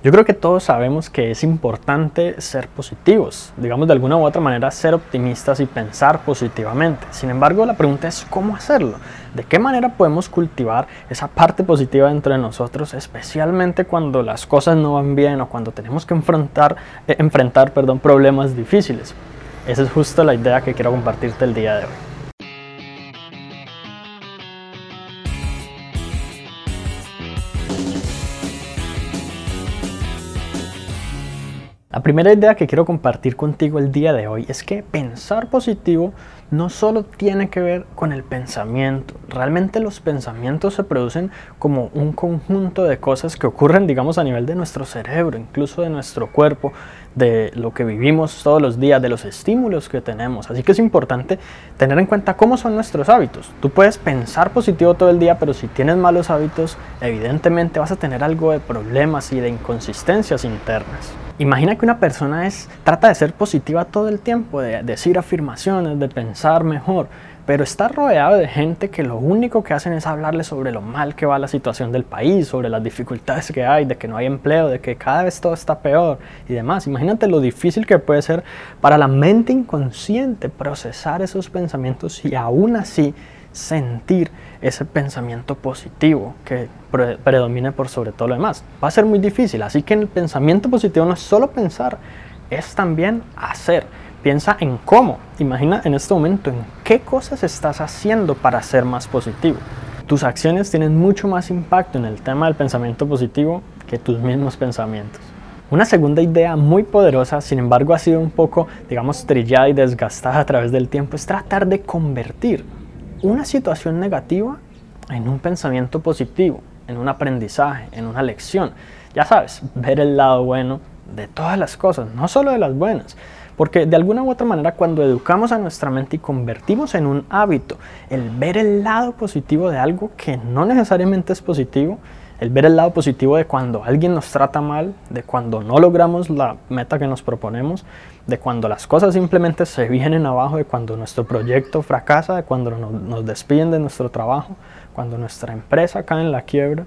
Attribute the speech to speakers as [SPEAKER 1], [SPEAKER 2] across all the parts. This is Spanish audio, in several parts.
[SPEAKER 1] Yo creo que todos sabemos que es importante ser positivos, digamos de alguna u otra manera ser optimistas y pensar positivamente. Sin embargo, la pregunta es cómo hacerlo. ¿De qué manera podemos cultivar esa parte positiva dentro de nosotros, especialmente cuando las cosas no van bien o cuando tenemos que enfrentar, eh, enfrentar perdón, problemas difíciles? Esa es justo la idea que quiero compartirte el día de hoy. La primera idea que quiero compartir contigo el día de hoy es que pensar positivo no solo tiene que ver con el pensamiento, realmente los pensamientos se producen como un conjunto de cosas que ocurren, digamos, a nivel de nuestro cerebro, incluso de nuestro cuerpo, de lo que vivimos todos los días, de los estímulos que tenemos. Así que es importante tener en cuenta cómo son nuestros hábitos. Tú puedes pensar positivo todo el día, pero si tienes malos hábitos, evidentemente vas a tener algo de problemas y de inconsistencias internas. Imagina que una persona es, trata de ser positiva todo el tiempo, de decir afirmaciones, de pensar mejor, pero está rodeado de gente que lo único que hacen es hablarle sobre lo mal que va la situación del país, sobre las dificultades que hay, de que no hay empleo, de que cada vez todo está peor y demás. Imagínate lo difícil que puede ser para la mente inconsciente procesar esos pensamientos y aún así sentir ese pensamiento positivo que predomine por sobre todo lo demás. Va a ser muy difícil, así que el pensamiento positivo no es solo pensar, es también hacer. Piensa en cómo. Imagina en este momento en qué cosas estás haciendo para ser más positivo. Tus acciones tienen mucho más impacto en el tema del pensamiento positivo que tus mismos pensamientos. Una segunda idea muy poderosa, sin embargo ha sido un poco, digamos, trillada y desgastada a través del tiempo, es tratar de convertir una situación negativa en un pensamiento positivo, en un aprendizaje, en una lección. Ya sabes, ver el lado bueno de todas las cosas, no solo de las buenas. Porque de alguna u otra manera cuando educamos a nuestra mente y convertimos en un hábito el ver el lado positivo de algo que no necesariamente es positivo, el ver el lado positivo de cuando alguien nos trata mal, de cuando no logramos la meta que nos proponemos, de cuando las cosas simplemente se vienen abajo, de cuando nuestro proyecto fracasa, de cuando nos, despiden de nuestro trabajo, cuando nuestra empresa cae en la quiebra.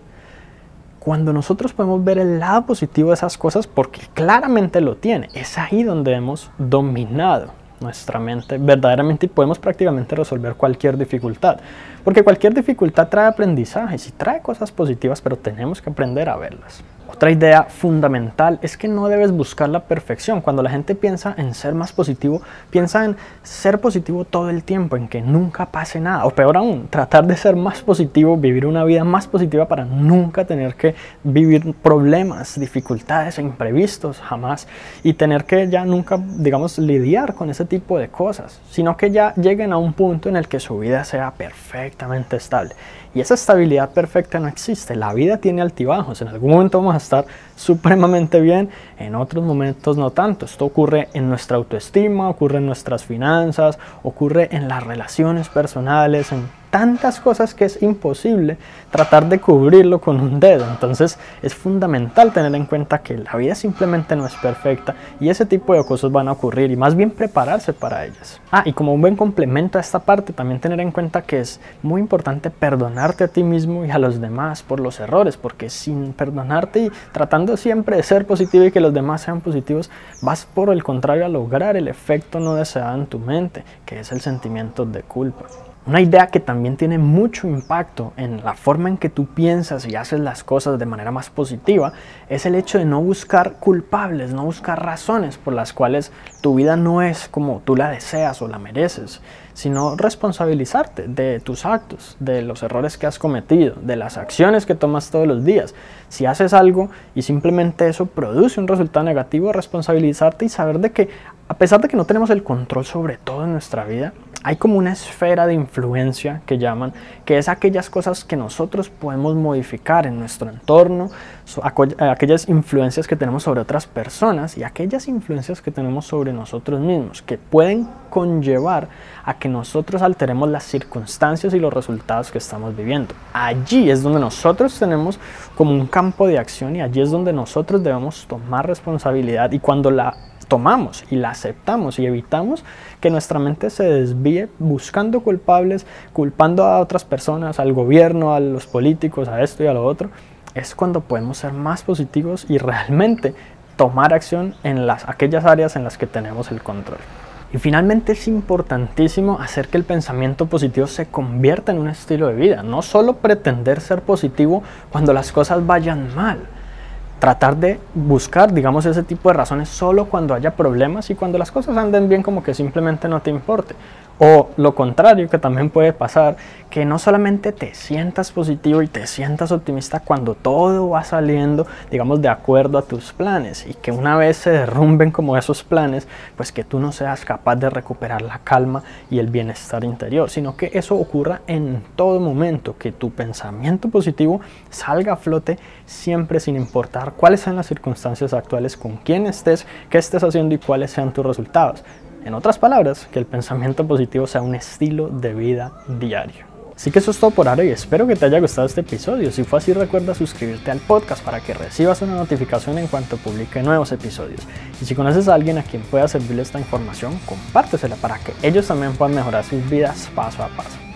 [SPEAKER 1] Cuando nosotros podemos ver el lado positivo de esas cosas, porque claramente lo tiene, es ahí donde hemos dominado nuestra mente verdaderamente y podemos prácticamente resolver cualquier dificultad. Porque cualquier dificultad trae aprendizajes y trae cosas positivas, pero tenemos que aprender a verlas. Otra idea fundamental es que no debes buscar la perfección. Cuando la gente piensa en ser más positivo, piensa en ser positivo todo el tiempo, en que nunca pase nada. O peor aún, tratar de ser más positivo, vivir una vida más positiva para nunca tener que vivir problemas, dificultades e imprevistos jamás. Y tener que ya nunca, digamos, lidiar con ese tipo de cosas. Sino que ya lleguen a un punto en el que su vida sea perfectamente estable. Y esa estabilidad perfecta no existe. La vida tiene altibajos. En algún momento vamos a estar supremamente bien, en otros momentos no tanto. Esto ocurre en nuestra autoestima, ocurre en nuestras finanzas, ocurre en las relaciones personales, en tantas cosas que es imposible tratar de cubrirlo con un dedo. Entonces es fundamental tener en cuenta que la vida simplemente no es perfecta y ese tipo de cosas van a ocurrir y más bien prepararse para ellas. Ah, y como un buen complemento a esta parte, también tener en cuenta que es muy importante perdonarte a ti mismo y a los demás por los errores, porque sin perdonarte y tratando siempre de ser positivo y que los demás sean positivos, vas por el contrario a lograr el efecto no deseado en tu mente, que es el sentimiento de culpa. Una idea que también tiene mucho impacto en la forma en que tú piensas y haces las cosas de manera más positiva es el hecho de no buscar culpables, no buscar razones por las cuales tu vida no es como tú la deseas o la mereces, sino responsabilizarte de tus actos, de los errores que has cometido, de las acciones que tomas todos los días. Si haces algo y simplemente eso produce un resultado negativo, responsabilizarte y saber de que a pesar de que no tenemos el control sobre todo en nuestra vida, hay como una esfera de influencia que llaman, que es aquellas cosas que nosotros podemos modificar en nuestro entorno, aquellas influencias que tenemos sobre otras personas y aquellas influencias que tenemos sobre nosotros mismos, que pueden conllevar a que nosotros alteremos las circunstancias y los resultados que estamos viviendo. Allí es donde nosotros tenemos como un campo de acción y allí es donde nosotros debemos tomar responsabilidad y cuando la tomamos y la aceptamos y evitamos que nuestra mente se desvíe buscando culpables, culpando a otras personas, al gobierno, a los políticos, a esto y a lo otro. es cuando podemos ser más positivos y realmente tomar acción en las, aquellas áreas en las que tenemos el control. Y finalmente es importantísimo hacer que el pensamiento positivo se convierta en un estilo de vida, no solo pretender ser positivo cuando las cosas vayan mal. Tratar de buscar, digamos, ese tipo de razones solo cuando haya problemas y cuando las cosas anden bien como que simplemente no te importe. O lo contrario, que también puede pasar, que no solamente te sientas positivo y te sientas optimista cuando todo va saliendo, digamos, de acuerdo a tus planes y que una vez se derrumben como esos planes, pues que tú no seas capaz de recuperar la calma y el bienestar interior, sino que eso ocurra en todo momento, que tu pensamiento positivo salga a flote siempre sin importar cuáles sean las circunstancias actuales, con quién estés, qué estés haciendo y cuáles sean tus resultados. En otras palabras, que el pensamiento positivo sea un estilo de vida diario. Así que eso es todo por ahora y espero que te haya gustado este episodio. Si fue así, recuerda suscribirte al podcast para que recibas una notificación en cuanto publique nuevos episodios. Y si conoces a alguien a quien pueda servirle esta información, compártesela para que ellos también puedan mejorar sus vidas paso a paso.